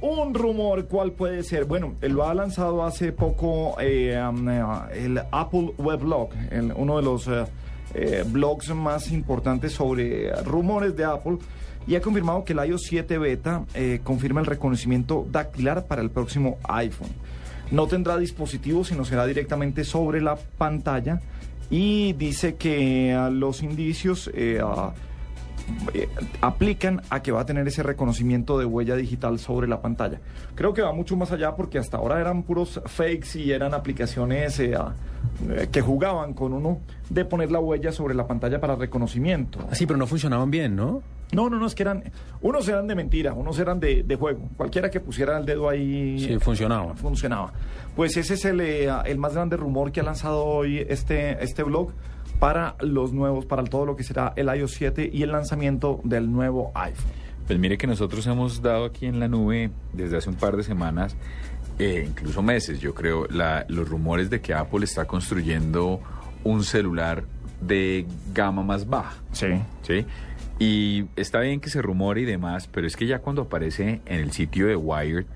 Un rumor, ¿cuál puede ser? Bueno, lo ha lanzado hace poco eh, eh, el Apple Weblog, el- uno de los eh, eh, blogs más importantes sobre rumores de Apple, y ha confirmado que el iOS 7 beta confirma el reconocimiento dactilar para el próximo iPhone. No tendrá dispositivo, sino será directamente sobre la pantalla, y dice que ah, los indicios... ah, eh, aplican a que va a tener ese reconocimiento de huella digital sobre la pantalla. Creo que va mucho más allá porque hasta ahora eran puros fakes y eran aplicaciones eh, eh, que jugaban con uno de poner la huella sobre la pantalla para reconocimiento. Ah, Sí, pero no funcionaban bien, ¿no? No, no, no, es que eran, unos eran de mentira, unos eran de, de juego. Cualquiera que pusiera el dedo ahí Sí, funcionaba. funcionaba. Pues ese es el, el más grande rumor que ha lanzado hoy este, este blog para los nuevos, para todo lo que será el iOS 7 y el lanzamiento del nuevo iPhone. Pues mire que nosotros hemos dado aquí en la nube desde hace un par de semanas, eh, incluso meses, yo creo, la- los rumores de que Apple está construyendo un celular de gama más baja. Sí. ¿sí? Y está bien que se rumore y demás, pero es que ya cuando aparece en el sitio de Wired,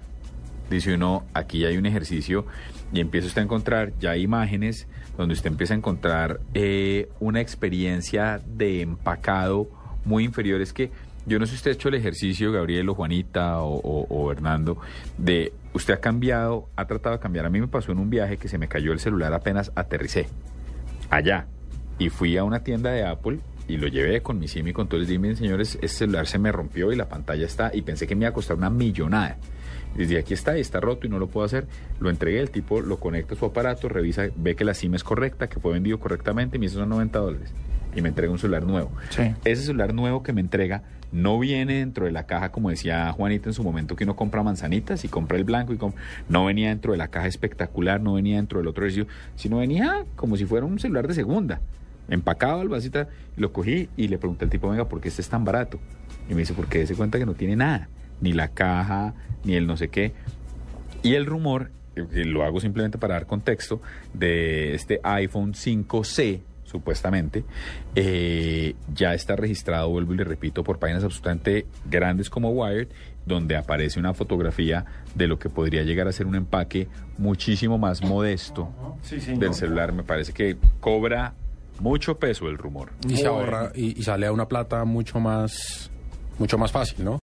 dice uno, aquí hay un ejercicio y empieza usted a encontrar ya imágenes donde usted empieza a encontrar eh, una experiencia de empacado muy inferior. Es que yo no sé si usted ha hecho el ejercicio, Gabriel o Juanita o, o- de usted ha cambiado, ha tratado de cambiar. A mí me pasó en un viaje que se me cayó el celular apenas aterricé allá. Y fui a una tienda de Apple y lo llevé con mi SIM y con todo el dime, señores, este celular se me rompió y la pantalla está, y pensé que me iba a costar una millonada. Y Desde aquí está y está roto y no lo puedo hacer. Lo entregué, el tipo lo conecta a su aparato, revisa, ve que la SIM es correcta, que fue vendido correctamente y me dice son 90 dólares. Y me entrega un celular nuevo. Sí. Ese celular nuevo que me entrega no viene dentro de la caja, como decía Juanita en su momento, que uno compra manzanitas y compra el blanco y no venía dentro de la caja espectacular, no venía dentro del otro sino venía como si fuera un celular de segunda, empacado al vasita, lo cogí y le pregunté al tipo, venga, ¿por qué este es tan barato? Y me dice, porque se cuenta que no tiene nada, ni la caja, ni el no sé qué. Y el rumor, eh, eh, lo hago simplemente para dar contexto, de este iPhone 5C, supuestamente, eh, ya está registrado, vuelvo y le repito, por páginas absolutamente grandes como Wired, donde aparece una fotografía de lo que podría llegar a ser un empaque muchísimo más modesto Sí, del celular. Me parece que cobra mucho peso el rumor. Y se ahorra y, y sale a una plata mucho más, mucho más fácil, ¿no?